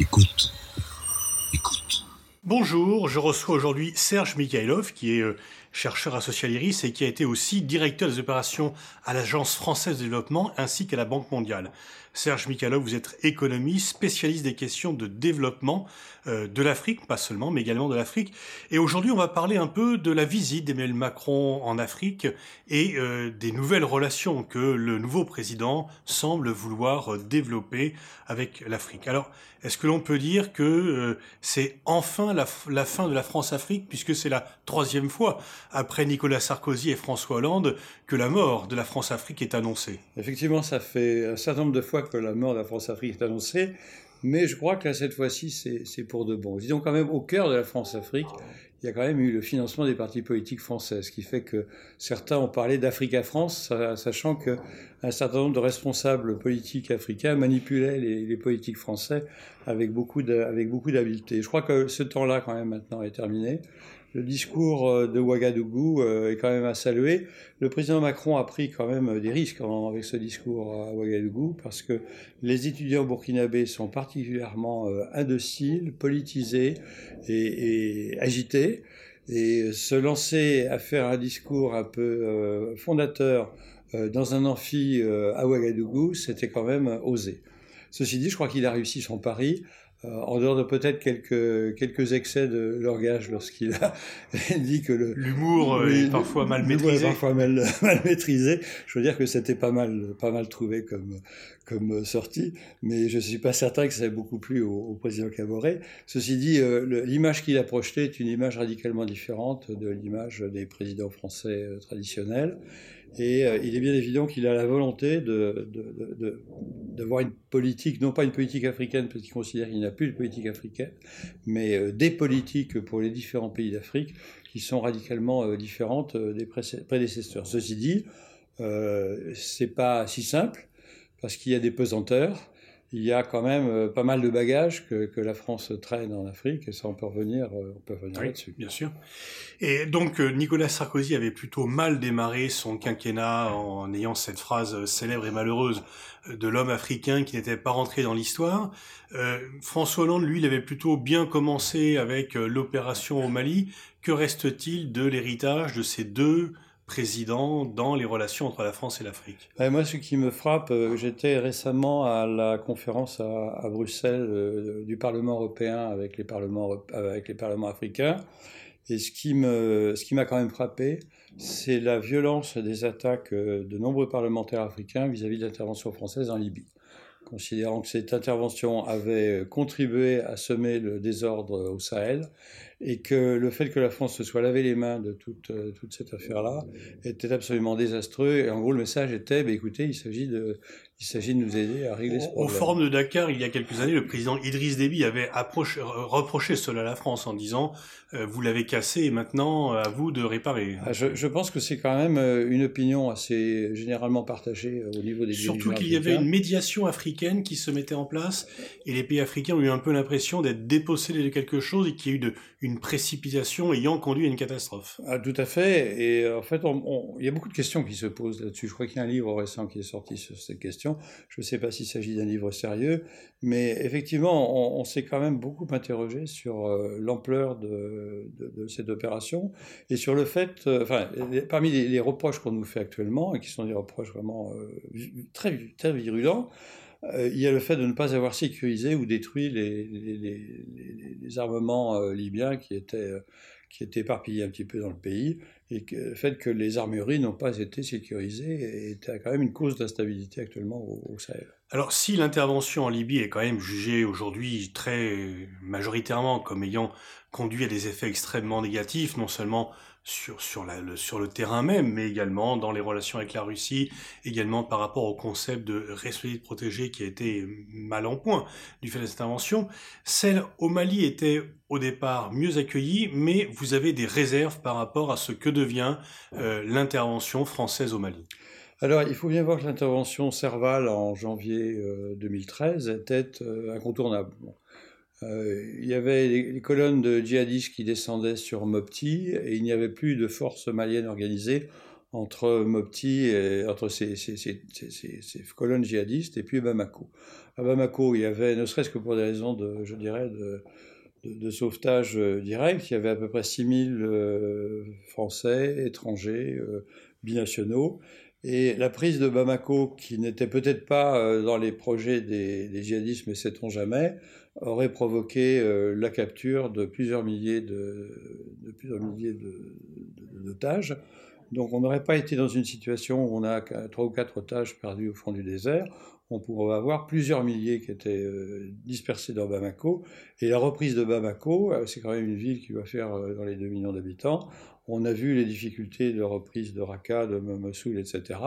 Écoute. Écoute. Bonjour, je reçois aujourd'hui Serge Mikhailov, qui est euh, chercheur à l'IRIS et qui a été aussi directeur des opérations à l'Agence française de développement ainsi qu'à la Banque mondiale. Serge Mikhailov, vous êtes économiste, spécialiste des questions de développement euh, de l'Afrique, pas seulement, mais également de l'Afrique. Et aujourd'hui, on va parler un peu de la visite d'Emmanuel Macron en Afrique et euh, des nouvelles relations que le nouveau président semble vouloir développer avec l'Afrique. Alors, est-ce que l'on peut dire que euh, c'est enfin la, fin de la France-Afrique, puisque c'est la troisième fois, après Nicolas Sarkozy et François Hollande, que la mort de la France-Afrique est annoncée? Effectivement, ça fait un certain nombre de fois que la mort de la France-Afrique est annoncée, mais je crois que cette fois-ci, c'est pour de bon. Disons quand même, au cœur de la France-Afrique, il y a quand même eu le financement des partis politiques français, ce qui fait que certains ont parlé d'Afrique France, sachant qu'un certain nombre de responsables politiques africains manipulaient les, les politiques français avec beaucoup d'habileté. Je crois que ce temps-là, quand même, maintenant, est terminé le discours euh, de Ouagadougou euh, est quand même à saluer. Le président Macron a pris quand même des risques avec ce discours à Ouagadougou parce que les étudiants burkinabés sont particulièrement euh, indociles, politisés et, agités. Et se lancer à faire un discours un peu fondateur dans un amphi à Ouagadougou, c'était quand même osé. Ceci dit, je crois qu'il a réussi son pari euh, en dehors de peut-être quelques, quelques excès de langage lorsqu'il a dit que l'humour euh, est parfois mal maîtrisé. parfois mal, mal, maîtrisé. Je veux dire que c'était pas mal, pas mal trouvé comme, comme sortie, mais je ne suis pas certain que ça ait beaucoup plu au, président Caboret. Ceci dit, euh, l'image qu'il a projetée est une image radicalement différente de l'image des présidents français traditionnels. Et euh, il est bien évident qu'il a la volonté d'avoir de, de, une politique, non pas une politique africaine, parce qu'il considère qu'il n'y a plus de politique africaine, mais euh, des politiques pour les différents pays d'Afrique qui sont radicalement euh, différentes des prédécesseurs. Ceci dit, euh, c'est pas si simple, parce qu'il y a des pesanteurs, il y a quand même euh, pas mal de bagages que, que, la France traîne en Afrique, et ça on peut revenir, euh, on peut revenir là-dessus. Bien sûr. Et donc euh, Nicolas Sarkozy avait plutôt mal démarré son quinquennat en ayant cette phrase célèbre et malheureuse de l'homme africain qui n'était pas rentré dans l'histoire. Euh, François Hollande, lui, il avait plutôt bien commencé avec l'opération au Mali. Que reste-t-il de l'héritage de ces deux président dans les relations entre la France et l'Afrique Moi, ce qui me frappe, euh, j'étais récemment à la conférence à, Bruxelles euh, du Parlement européen avec les parlements, africains. Et ce qui me, ce qui m'a quand même frappé, c'est la violence des attaques euh, de nombreux parlementaires africains vis-à-vis de l'intervention française en Libye considérant que cette intervention avait contribué à semer le désordre au Sahel et que le fait que la France se soit lavé les mains de toute, euh, toute cette affaire-là était absolument désastreux. Et en gros, le message était, bah, écoutez, il s'agit de, il s'agit de nous aider à régler ce problème. Au forum de Dakar, il y a quelques années, le président Idriss Déby avait approché, reproché cela à la France en disant euh, vous l'avez cassé et maintenant à vous de réparer. Ah, je, je, pense que c'est quand même euh, une opinion assez généralement partagée au niveau des Surtout qu'il y avait une médiation africaine qui se mettait en place et les pays africains ont eu un peu l'impression d'être dépossédés de quelque chose et qu'il y a eu de, une une précipitation ayant conduit à une catastrophe. Ah, tout à fait. Et euh, en fait, il y a beaucoup de questions qui se posent là-dessus. Je crois qu'il y a un livre récent qui est sorti sur cette question. Je ne sais pas s'il s'agit d'un livre sérieux, mais effectivement, on, s'est quand même beaucoup interrogé sur euh, l'ampleur de, cette opération et sur le fait, euh, enfin, parmi les, reproches qu'on nous fait actuellement, et qui sont des reproches vraiment très, très virulents, il y a le fait de ne pas avoir sécurisé ou détruit les, les, armements euh, libyens qui étaient, euh, qui étaient éparpillés un petit peu dans le pays, et le fait que les armureries n'ont pas été sécurisées était quand même une cause d'instabilité actuellement au, Sahel. Alors si l'intervention en Libye est quand même jugée aujourd'hui très majoritairement comme ayant conduit à des effets extrêmement négatifs, non seulement sur, sur, le terrain même, mais également dans les relations avec la Russie, également par rapport au concept de responsabilité protégée qui a été mal en point du fait de cette intervention. Celle au Mali était au départ mieux accueillie, mais vous avez des réserves par rapport à ce que devient euh, l'intervention française au Mali. Alors, il faut bien voir que l'intervention Serval en janvier 2013 euh, était euh, incontournable. Euh, il y avait les, colonnes de djihadistes qui descendaient sur Mopti et il n'y avait plus de forces maliennes organisées entre Mopti et entre ces, colonnes djihadistes et puis Bamako. À Bamako, il y avait, ne serait-ce que pour des raisons de, je dirais, de, sauvetage direct, il y avait à peu près 6000 euh, Français, étrangers, binationaux. Et la prise de Bamako, qui n'était peut-être pas dans les projets des, djihadistes, mais sait-on jamais, aurait provoqué la capture de plusieurs milliers de, de plusieurs milliers d'otages. Donc on n'aurait pas été dans une situation où on a trois ou quatre otages perdus au fond du désert. On pourrait avoir plusieurs milliers qui étaient euh, dispersés dans Bamako. Et la reprise de Bamako, euh, c'est quand même une ville qui va faire euh, dans les 2 millions d'habitants. On a vu les difficultés de reprise de Raqqa, de Mossoul, etc.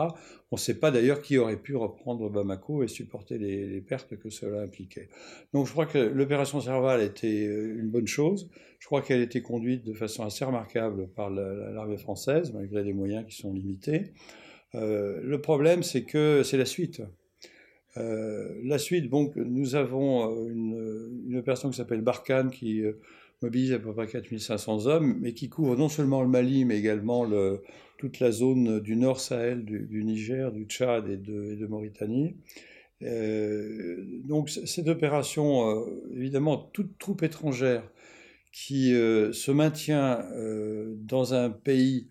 On ne sait pas d'ailleurs qui aurait pu reprendre Bamako et supporter les, pertes que cela impliquait. Donc je crois que l'opération Serval était une bonne chose. Je crois qu'elle a été conduite de façon assez remarquable par l'armée française, malgré les moyens qui sont limités. le problème, c'est que c'est la suite. Euh, la suite, nous avons euh, une, une opération qui s'appelle Barkhane qui mobilise à peu près 4500 hommes, mais qui couvre non seulement le Mali, mais également le, toute la zone du nord Sahel, du, Niger, du Tchad et de, Mauritanie. Euh, donc cette opération, euh, évidemment, toute troupe étrangère qui euh, se maintient euh, dans un pays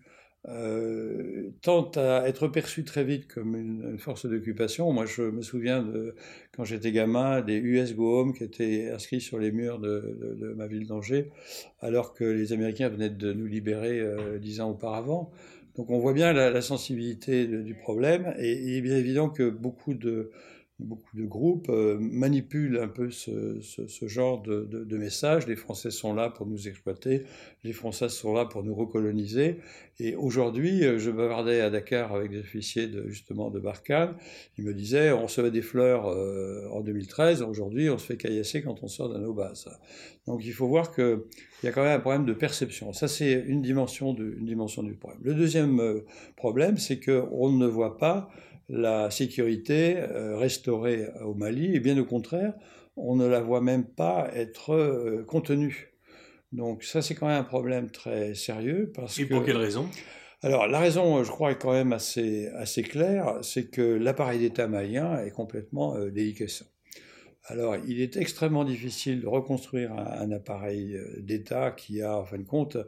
euh, tente à être perçue très vite comme une, force d'occupation. Moi, je me souviens de quand j'étais gamin des US Go Home qui étaient inscrits sur les murs de, ma ville d'Angers, alors que les Américains venaient de nous libérer euh, dix ans auparavant. Donc, on voit bien la, la sensibilité du problème, et il est bien évident que beaucoup de beaucoup de groupes euh, manipulent un peu ce, genre de, de, de, messages. Les Français sont là pour nous exploiter, les Français sont là pour nous recoloniser. Et aujourd'hui, euh, je bavardais à Dakar avec des officiers de, justement de Barkhane. Ils me disaient, on recevait des fleurs euh, en 2013, aujourd'hui on se fait caillasser quand on sort d'un nos bases. Donc il faut voir qu'il y a quand même un problème de perception. Ça, c'est une dimension, de, une dimension du problème. Le deuxième problème, c'est qu'on ne voit pas la sécurité euh, restaurée au Mali, et bien au contraire, on ne la voit même pas être euh, contenue. Donc ça, c'est quand même un problème très sérieux. Parce et pour quelle raison? Alors, la raison, je crois, est quand même assez, assez claire, c'est que l'appareil d'État malien est complètement euh, déliquescent. Alors, il est extrêmement difficile de reconstruire un, appareil euh, d'État qui a, en fin de compte,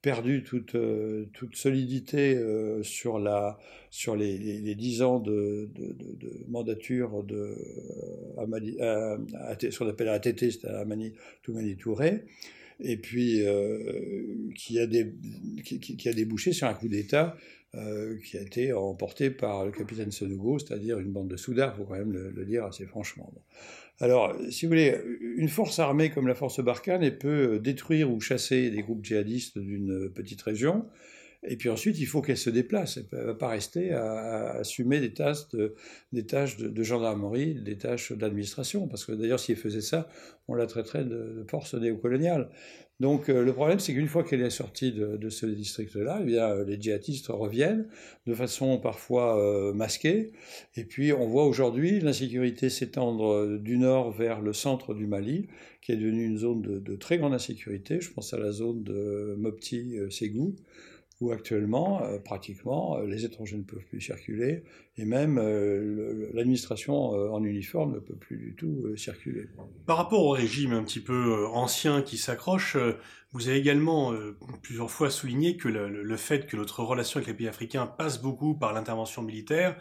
perdu toute, euh, toute solidité euh, sur, la, sur les, dix ans de, mandature de Amadi, ce qu'on appelle ATT, c'est Amani Toumani Touré, et puis qui, a des, qui, a débouché sur un coup d'État qui a été emporté par le capitaine Sonogo, c'est-à-dire une bande de soudards, il faut quand même le, dire assez franchement. Alors, si vous voulez, une force armée comme la force Barkhane, peut détruire ou chasser des groupes djihadistes d'une petite région, et puis ensuite, il faut qu'elle se déplace. Elle ne va pas rester à, assumer des tâches, de, de, gendarmerie, des tâches d'administration. Parce que d'ailleurs, si elle faisait ça, on la traiterait de, force néocoloniale. Donc euh, le problème, c'est qu'une fois qu'elle est sortie de, ce district-là, eh bien, euh, les djihadistes reviennent de façon parfois euh, masquée. Et puis on voit aujourd'hui l'insécurité s'étendre du nord vers le centre du Mali, qui est devenu une zone de, de très grande insécurité. Je pense à la zone de Mopti-Ségou où actuellement, euh, pratiquement, euh, les étrangers ne peuvent plus circuler, et même euh, l'administration en uniforme ne peut plus du tout circuler. Par rapport au régime un petit peu ancien qui s'accroche, vous avez également plusieurs fois souligné que le, fait que notre relation avec les pays africains passe beaucoup par l'intervention militaire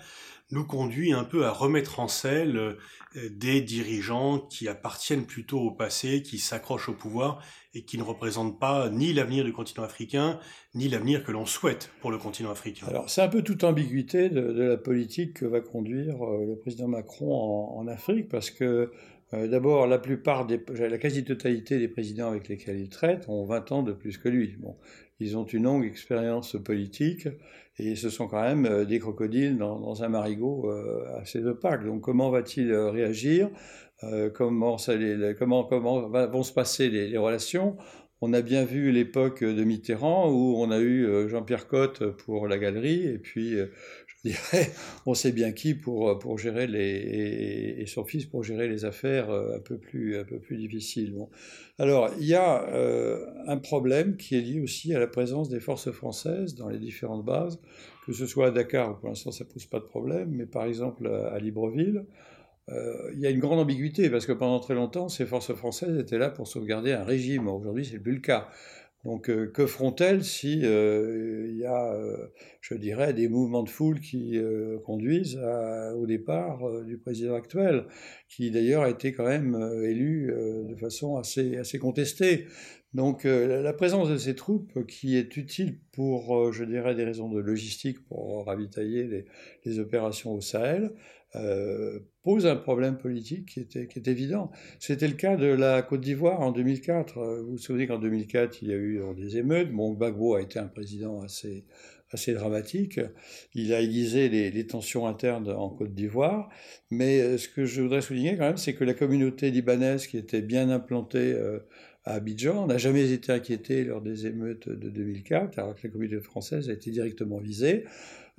nous conduit un peu à remettre en selle des dirigeants qui appartiennent plutôt au passé, qui s'accrochent au pouvoir et qui ne représentent pas ni l'avenir du continent africain, ni l'avenir que l'on souhaite pour le continent africain. Alors c'est un peu toute ambiguïté de, la politique que va conduire euh, le président Macron en, Afrique, parce que euh, d'abord la quasi-totalité des présidents avec lesquels il traite ont 20 ans de plus que lui. Bon, ils ont une longue expérience politique et ce sont quand même euh, des crocodiles dans, un marigot assez opaque. Donc comment va-t-il réagir? Euh, comment, vont se passer les, relations? On a bien vu l'époque de Mitterrand où on a eu Jean-Pierre Cotte pour la galerie et puis on sait bien qui pour, pour gérer les, et, son fils pour gérer les affaires euh, un peu plus, un peu plus difficiles. Alors, il y a euh, un problème qui est lié aussi à la présence des forces françaises dans les différentes bases, que ce soit à Dakar, où pour l'instant ça ne pose pas de problème, mais par exemple à Libreville, euh, il y a une grande ambiguïté, parce que pendant très longtemps, ces forces françaises étaient là pour sauvegarder un régime. Aujourd'hui, c'est le cas. Donc, euh, que feront-elles si euh, il y a, euh, je dirais, des mouvements de foule qui conduisent au départ du président actuel, qui d'ailleurs a été quand même élu de façon assez, contestée. Donc, la présence de ces troupes, qui est utile pour, je dirais, des raisons de logistique, pour ravitailler les opérations au Sahel, euh, pose un problème politique qui, était, est évident. C'était le cas de la Côte d'Ivoire en 2004. Euh, vous vous souvenez qu'en 2004, il y a eu des émeutes. Bon, Gbagbo a été un président assez, dramatique. Il a aiguisé les, tensions internes en Côte d'Ivoire. Mais euh, ce que je voudrais souligner quand même, c'est que la communauté libanaise qui était bien implantée à Abidjan n'a jamais été inquiétée lors des émeutes de 2004, alors que la communauté française a été directement visée.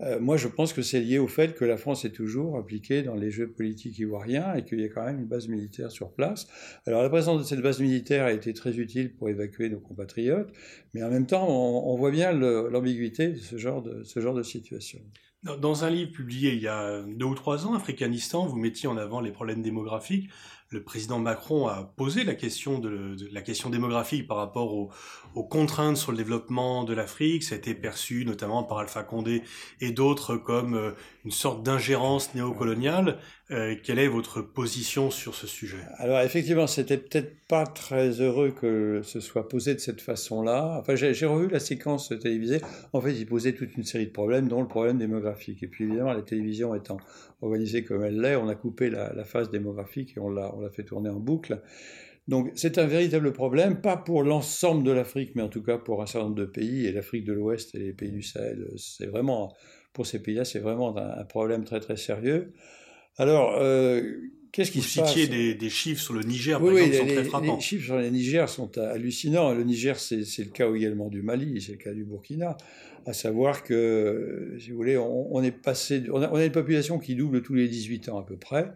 Euh, moi, je pense que c'est lié au fait que la France est toujours impliquée dans les jeux politiques ivoiriens et qu'il y a quand même une base militaire sur place. Alors, la présence de cette base militaire a été très utile pour évacuer nos compatriotes, mais en même temps, on, voit bien l'ambiguïté de ce genre de, ce genre de situation. Dans un livre publié il y a deux ou trois ans, Africanistan, vous mettiez en avant les problèmes démographiques le président Macron a posé la question de, la question démographique par rapport aux, contraintes sur le développement de l'Afrique. Ça a été perçu notamment par Alpha Condé et d'autres comme euh, une sorte d'ingérence néocoloniale. Euh, quelle est votre position sur ce sujet? Alors effectivement, c'était peut-être pas très heureux que ce soit posé de cette façon-là. Enfin, j'ai revu la séquence télévisée. En fait, il posait toute une série de problèmes, dont le problème démographique. Et puis évidemment, la télévision étant organisée comme elle l'est, on a coupé la, phase démographique et on l'a on l'a fait tourner en boucle. Donc c'est un véritable problème, pas pour l'ensemble de l'Afrique, mais en tout cas pour un certain nombre de pays, et l'Afrique de l'Ouest et les pays du Sahel, c'est vraiment, pour ces pays-là, c'est vraiment un, problème très très sérieux. Alors, euh, qu'est-ce qui se passe Vous citiez des, chiffres sur le Niger, par exemple, sont très frappants. Les chiffres sur le Niger sont hallucinants. Le Niger, c'est le cas également du Mali, c'est le cas du Burkina. À savoir que, si vous voulez, on, est passé, on a, on a une population qui double tous les 18 ans à peu près.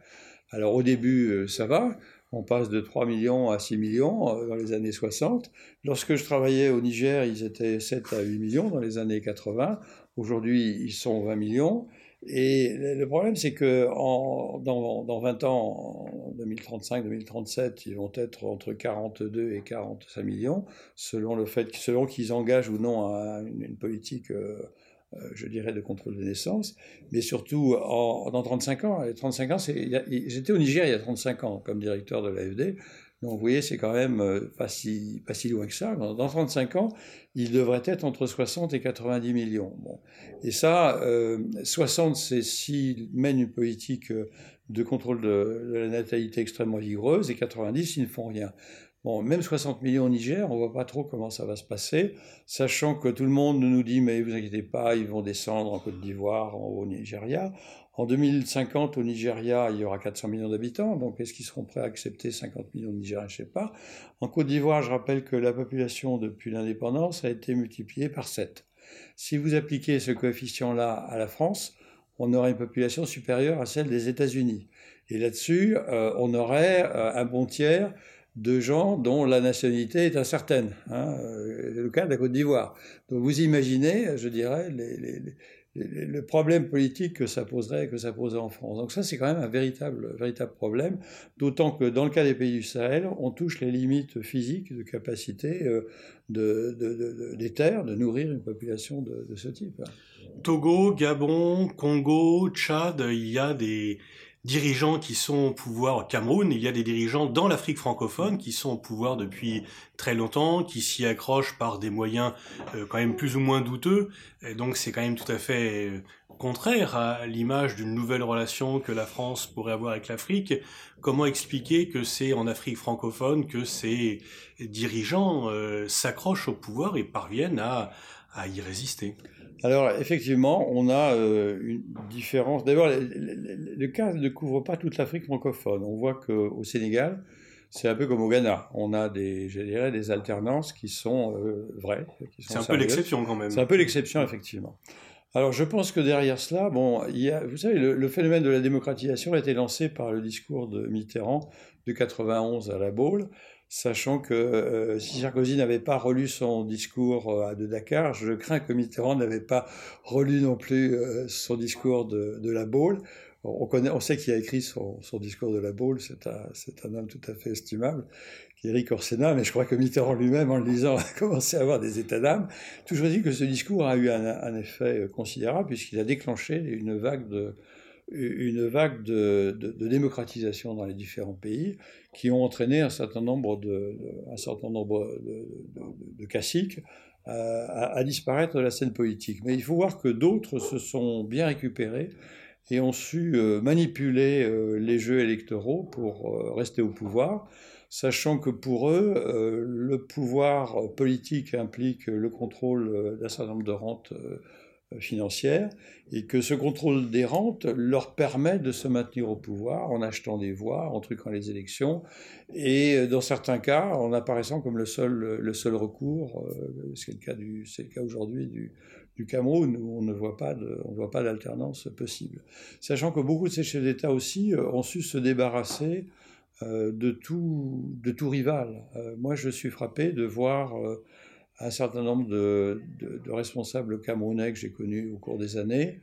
Alors au début, euh, ça va. On passe de 3 millions à 6 millions euh, dans les années 60. Lorsque je travaillais au Niger, ils étaient 7 à 8 millions dans les années 80. Aujourd'hui, ils sont 20 millions. Et le problème, c'est que dans, dans, 20 ans, en 2035-2037, ils vont être entre 42 et 45 millions, selon le fait, selon qu'ils engagent ou non une, politique euh, euh, je dirais, de contrôle des naissances, mais surtout en, dans 35 ans. 35 ans, j'étais au Niger il y a 35 ans comme directeur de l'AFD, donc vous voyez, c'est quand même euh, pas si, pas si loin que ça. Dans, 35 ans, il devrait être entre 60 et 90 millions. Bon. Et ça, 60, euh, c'est s'il mène une politique de contrôle de, la natalité extrêmement vigoureuse, et 90, ils ne font rien. Bon, même 60 millions au Niger, on voit pas trop comment ça va se passer, sachant que tout le monde nous dit mais vous inquiétez pas, ils vont descendre en Côte d'Ivoire, au Nigeria. En 2050, au Nigeria, il y aura 400 millions d'habitants, donc est-ce qu'ils seront prêts à accepter 50 millions de Nigériens? Je sais pas. En Côte d'Ivoire, je rappelle que la population depuis l'indépendance a été multipliée par 7. Si vous appliquez ce coefficient-là à la France, on aurait une population supérieure à celle des États-Unis. Et là-dessus, euh, on aurait euh, un bon tiers de gens dont la nationalité est incertaine. Hein, euh, le cas de la Côte d'Ivoire. Donc vous imaginez, je dirais, le problème politique que ça poserait, que ça poserait en France. Donc ça, c'est quand même un véritable, véritable problème, d'autant que dans le cas des pays du Sahel, on touche les limites physiques de capacité euh, de, des terres de nourrir une population de, ce type. Togo, Gabon, Congo, Tchad, il y a des, dirigeants qui sont au pouvoir au Cameroun, il y a des dirigeants dans l'Afrique francophone qui sont au pouvoir depuis très longtemps, qui s'y accrochent par des moyens euh, quand même plus ou moins douteux. Donc c'est quand même tout à fait euh, contraire à l'image d'une nouvelle relation que la France pourrait avoir avec l'Afrique. Comment expliquer que c'est en Afrique francophone que ces dirigeants euh, s'accrochent au pouvoir et parviennent à y résister? Alors, effectivement, on a euh, une différence. D'abord, le, cas ne couvre pas toute l'Afrique francophone. On voit qu'au Sénégal, c'est un peu comme au Ghana. On a des, je dirais, des alternances qui sont vraies. C'est un peu l'exception quand même. C'est un peu l'exception, effectivement. Alors je pense que derrière cela, bon, il y a, vous savez, le, phénomène de la démocratisation a été lancé par le discours de Mitterrand de 91 à la Baule, sachant que euh, si Sarkozy n'avait pas relu son discours euh, de Dakar, je crains que Mitterrand n'avait pas relu non plus euh, son discours de, la Baule. On, connaît, on sait qui a écrit son, discours de la Baule, c'est un, un, homme tout à fait estimable, qui est Eric Orsena, mais je crois que Mitterrand lui-même, en le lisant, a commencé à avoir des états d'âme. Toujours dit que ce discours a eu un effet considérable, puisqu'il a déclenché une vague de, une vague de, démocratisation dans les différents pays qui ont entraîné un certain nombre de, à, à, disparaître de la scène politique. Mais il faut voir que d'autres se sont bien récupérés et ont su euh, manipuler euh, les jeux électoraux pour euh, rester au pouvoir, sachant que pour eux, le pouvoir politique implique le contrôle d'un certain nombre de rentes financières et que ce contrôle des rentes leur permet de se maintenir au pouvoir en achetant des voix, en truquant les élections et dans certains cas en apparaissant comme le seul, le seul recours, c'est le cas, cas aujourd'hui du, du Cameroun où on ne voit pas d'alternance possible. Sachant que beaucoup de ces chefs d'État aussi euh, ont su se débarrasser euh, de, tout, de tout rival. Euh, moi, je suis frappé de voir un certain nombre de, responsables camerounais que j'ai connus au cours des années.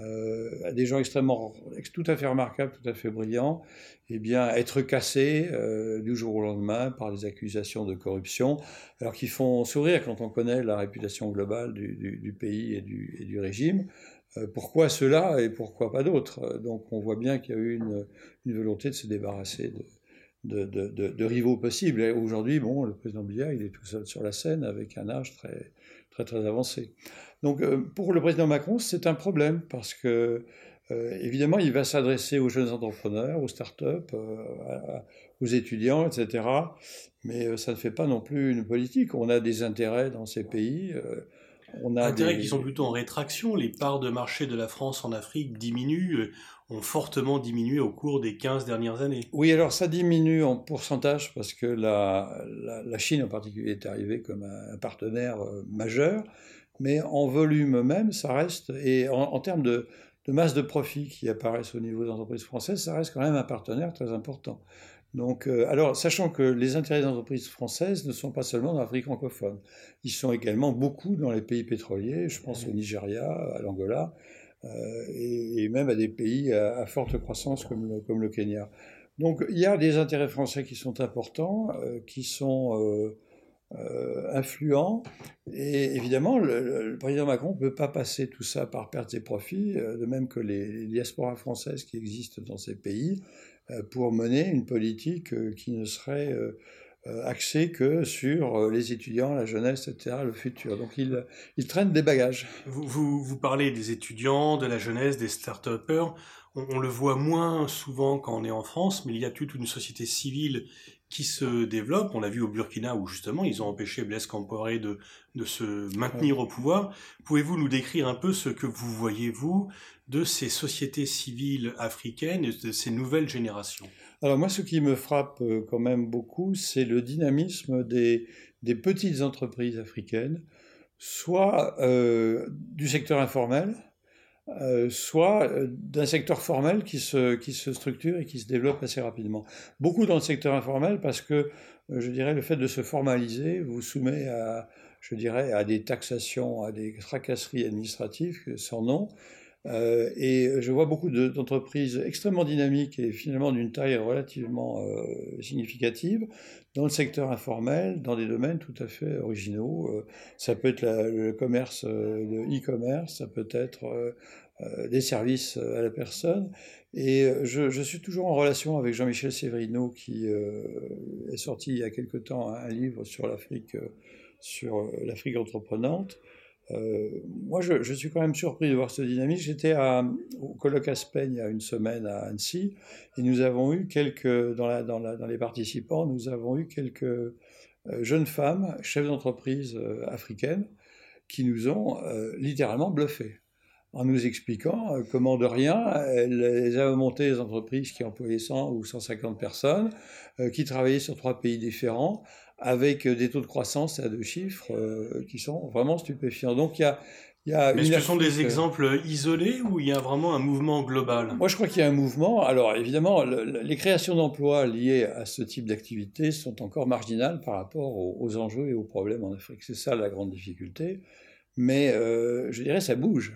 Euh, des gens extrêmement, tout à fait remarquables, tout à fait brillants, eh bien, être cassés euh, du jour au lendemain par des accusations de corruption, alors qu'ils font sourire quand on connaît la réputation globale du, pays et du, et régime. Euh, pourquoi cela et pourquoi pas d'autres? Donc on voit bien qu'il y a eu une, volonté de se débarrasser de, de, de, de rivaux possibles. Et aujourd'hui, bon, le président Biya, il est tout seul sur la scène avec un âge très, très, très avancé. Donc euh, pour le président Macron, c'est un problème parce que euh, évidemment, il va s'adresser aux jeunes entrepreneurs, aux startups, euh, aux étudiants, etc. Mais ça ne fait pas non plus une politique. On a des intérêts dans ces pays. on a intérêts qui sont plutôt en rétraction. Les parts de marché de la France en Afrique diminuent, ont fortement diminué au cours des 15 dernières années. Oui, alors ça diminue en pourcentage parce que la, la, Chine en particulier est arrivée comme un partenaire majeur mais en volume même, ça reste, et en, termes de, masse de profits qui apparaissent au niveau des entreprises françaises, ça reste quand même un partenaire très important. Donc, euh, alors, sachant que les intérêts des entreprises françaises ne sont pas seulement dans l'Afrique francophone, ils sont également beaucoup dans les pays pétroliers, je pense au Nigeria, à l'Angola, euh, et, même à des pays à, forte croissance comme le, Kenya. Donc, il y a des intérêts français qui sont importants, euh, qui sont euh, influent. Et évidemment, le, président Macron ne peut pas passer tout ça par perte et profits, de même que les, diasporas françaises qui existent dans ces pays, pour mener une politique qui ne serait axée que sur les étudiants, la jeunesse, etc., le futur. Donc il, il traîne des bagages. Vous, vous, vous, parlez des étudiants, de la jeunesse, des start-upers. On, on, le voit moins souvent quand on est en France, mais il y a toute une société civile qui se développe. On l'a vu au Burkina où justement ils ont empêché Blaise Compaoré de, de se maintenir au pouvoir. Pouvez-vous nous décrire un peu ce que vous voyez, vous, de ces sociétés civiles africaines et de ces nouvelles générations? Alors moi, ce qui me frappe euh, quand même beaucoup, c'est le dynamisme des, petites entreprises africaines, soit euh, du secteur informel, euh, soit d'un secteur formel qui se, qui se structure et qui se développe assez rapidement. Beaucoup dans le secteur informel parce que, je dirais, le fait de se formaliser vous soumet à, je dirais, à des taxations, à des tracasseries administratives sans nom. Euh, et je vois beaucoup d'entreprises extrêmement dynamiques et finalement d'une taille relativement euh, significative dans le secteur informel, dans des domaines tout à fait originaux. Euh, ça peut être le commerce, le e-commerce, ça peut être des services à la personne. Et je, suis toujours en relation avec Jean-Michel Severino qui est sorti il y a quelque temps un livre sur l'Afrique, sur l'Afrique entreprenante. Euh, moi, je, suis quand même surpris de voir ce dynamisme. J'étais au colloque Aspen il y a une semaine à Annecy, et nous avons eu quelques, dans, les participants, nous avons eu quelques euh, jeunes femmes, chefs d'entreprise euh, africaines, qui nous ont littéralement bluffés. en nous expliquant comment de rien, elle a monté des entreprises qui employaient 100 ou 150 personnes, qui travaillaient sur trois pays différents, avec des taux de croissance à deux chiffres qui sont vraiment stupéfiants. Donc il y a, mais ce sont des exemples isolés ou il y a vraiment un mouvement global? Moi, je crois qu'il y a un mouvement. Alors, évidemment, les créations d'emplois liées à ce type d'activité sont encore marginales par rapport aux, enjeux et aux problèmes en Afrique. C'est ça la grande difficulté. Mais euh, je dirais, ça bouge.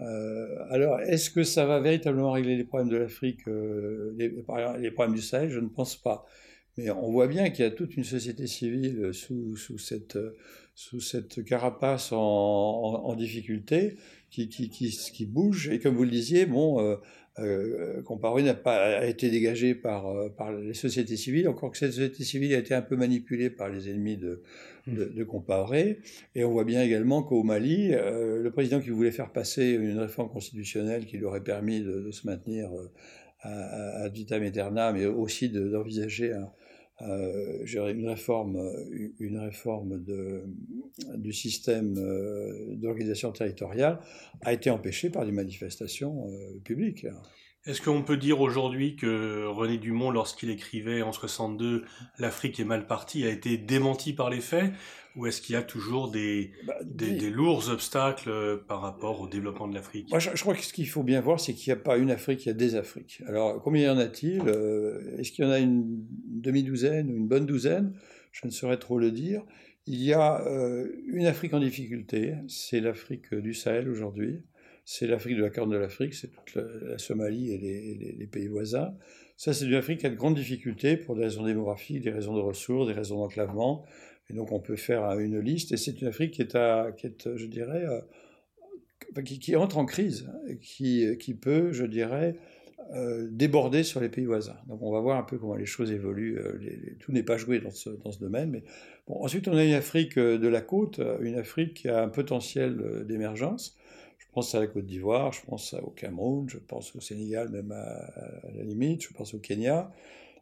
Euh, alors, est-ce que ça va véritablement régler les problèmes de l'Afrique, euh, les, les, problèmes du Sahel? Je ne pense pas. Mais on voit bien qu'il y a toute une société civile sous, sous cette sous cette carapace en, difficulté qui, qui, qui, bouge. Et comme vous le disiez, bon, euh, euh Comparé n'a pas été dégagé par, euh, par les sociétés civiles, encore que cette société civile a été un peu manipulée par les ennemis de, mmh. de, Comparé. Et on voit bien également qu'au Mali, euh, le président qui voulait faire passer une réforme constitutionnelle qui lui aurait permis de, se maintenir à, à, vitam aeternam, mais aussi d'envisager un, euh, une réforme, une réforme de, du système euh, d'organisation territoriale a été empêchée par des manifestations euh, publiques. Est-ce qu'on peut dire aujourd'hui que René Dumont, lorsqu'il écrivait en 62 L'Afrique est mal partie, a été démenti par les faits? Ou est-ce qu'il y a toujours des, bah, des, lourds obstacles euh, par rapport au développement de l'Afrique? Moi, je, crois que ce qu'il faut bien voir, c'est qu'il n'y a pas une Afrique, il y a des Afriques. Alors, combien y en a-t-il euh, Est-ce qu'il y en a une demi-douzaine ou une bonne douzaine? Je ne saurais trop le dire. Il y a euh, une Afrique en difficulté, c'est l'Afrique du Sahel aujourd'hui c'est l'Afrique de la Corne de l'Afrique, c'est toute la, Somalie et les, pays voisins. Ça, c'est une Afrique qui a de grandes difficultés pour des raisons démographiques, des raisons de ressources, des raisons d'enclavement. Et donc, on peut faire une liste. Et c'est une Afrique qui est, à, qui est je dirais, euh, qui, entre en crise, qui, qui peut, je dirais, euh, déborder sur les pays voisins. Donc on va voir un peu comment les choses évoluent. Euh, tout n'est pas joué dans ce, dans ce domaine. Mais bon, ensuite, on a une Afrique de la côte, une Afrique qui a un potentiel d'émergence. Je pense à la Côte d'Ivoire, je pense au Cameroun, je pense au Sénégal même à, la limite, je pense au Kenya.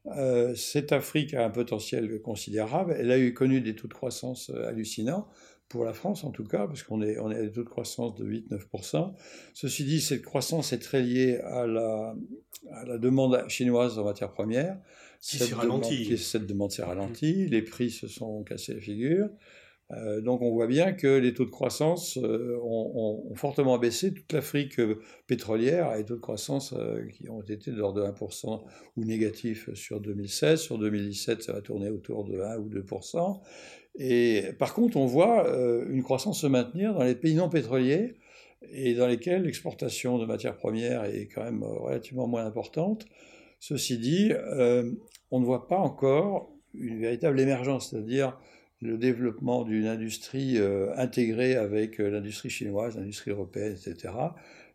Euh, cette Afrique a un potentiel considérable. Elle a eu connu des taux de croissance euh, hallucinants, pour la France en tout cas, parce qu'on est, on est à des taux de croissance de 8-9%. Ceci dit, cette croissance est très liée à la, à la demande chinoise en matières premières. Qui s'est ralentie. Cette demande s'est ralentie, les prix se sont cassés la figure. Euh, donc on voit bien que les taux de croissance euh, ont, fortement baissé. Toute l'Afrique euh, pétrolière a des taux de croissance qui ont été de l'ordre de 1% ou négatifs sur 2016. Sur 2017, ça va tourner autour de 1 ou 2%. Et par contre, on voit une croissance se maintenir dans les pays non pétroliers et dans lesquels l'exportation de matières premières est quand même relativement moins importante. Ceci dit, on ne voit pas encore une véritable émergence, c'est-à-dire le développement d'une industrie euh, intégrée avec euh, l'industrie chinoise, l'industrie européenne, etc.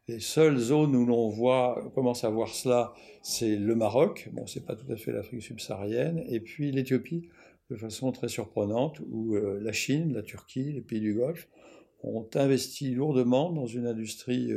Les seules zones où l'on voit, commence à voir cela, c'est le Maroc, bon, c'est pas tout à fait l'Afrique subsaharienne, et puis l'Éthiopie, de façon très surprenante, où euh, la Chine, la Turquie, les pays du Golfe ont investi lourdement dans une industrie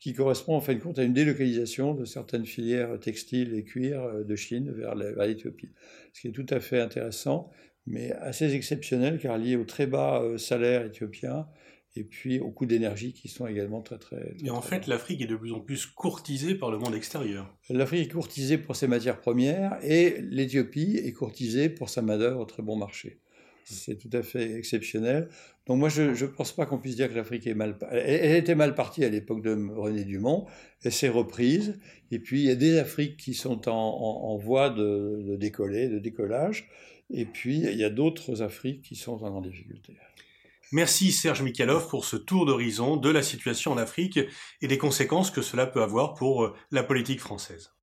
qui correspond en fin de compte à une délocalisation de certaines filières textiles et cuir de Chine vers l'Éthiopie. Ce qui est tout à fait intéressant mais assez exceptionnel car lié au très bas euh, salaire éthiopien et puis aux coûts d'énergie qui sont également très très. et en fait, l'Afrique est de plus en plus courtisée par le monde extérieur. L'Afrique est courtisée pour ses matières premières et l'Éthiopie est courtisée pour sa main-d'œuvre au très bon marché. C'est tout à fait exceptionnel. Donc moi, je ne pense pas qu'on puisse dire que l'Afrique est mal... Elle, était mal partie à l'époque de René Dumont. Elle s'est reprise. Et puis, il y a des Afriques qui sont en, en, voie de, de, décoller, de décollage. Et puis, il y a d'autres Afriques qui sont en difficulté. Merci Serge Mikhalov pour ce tour d'horizon de la situation en Afrique et des conséquences que cela peut avoir pour euh, la politique française.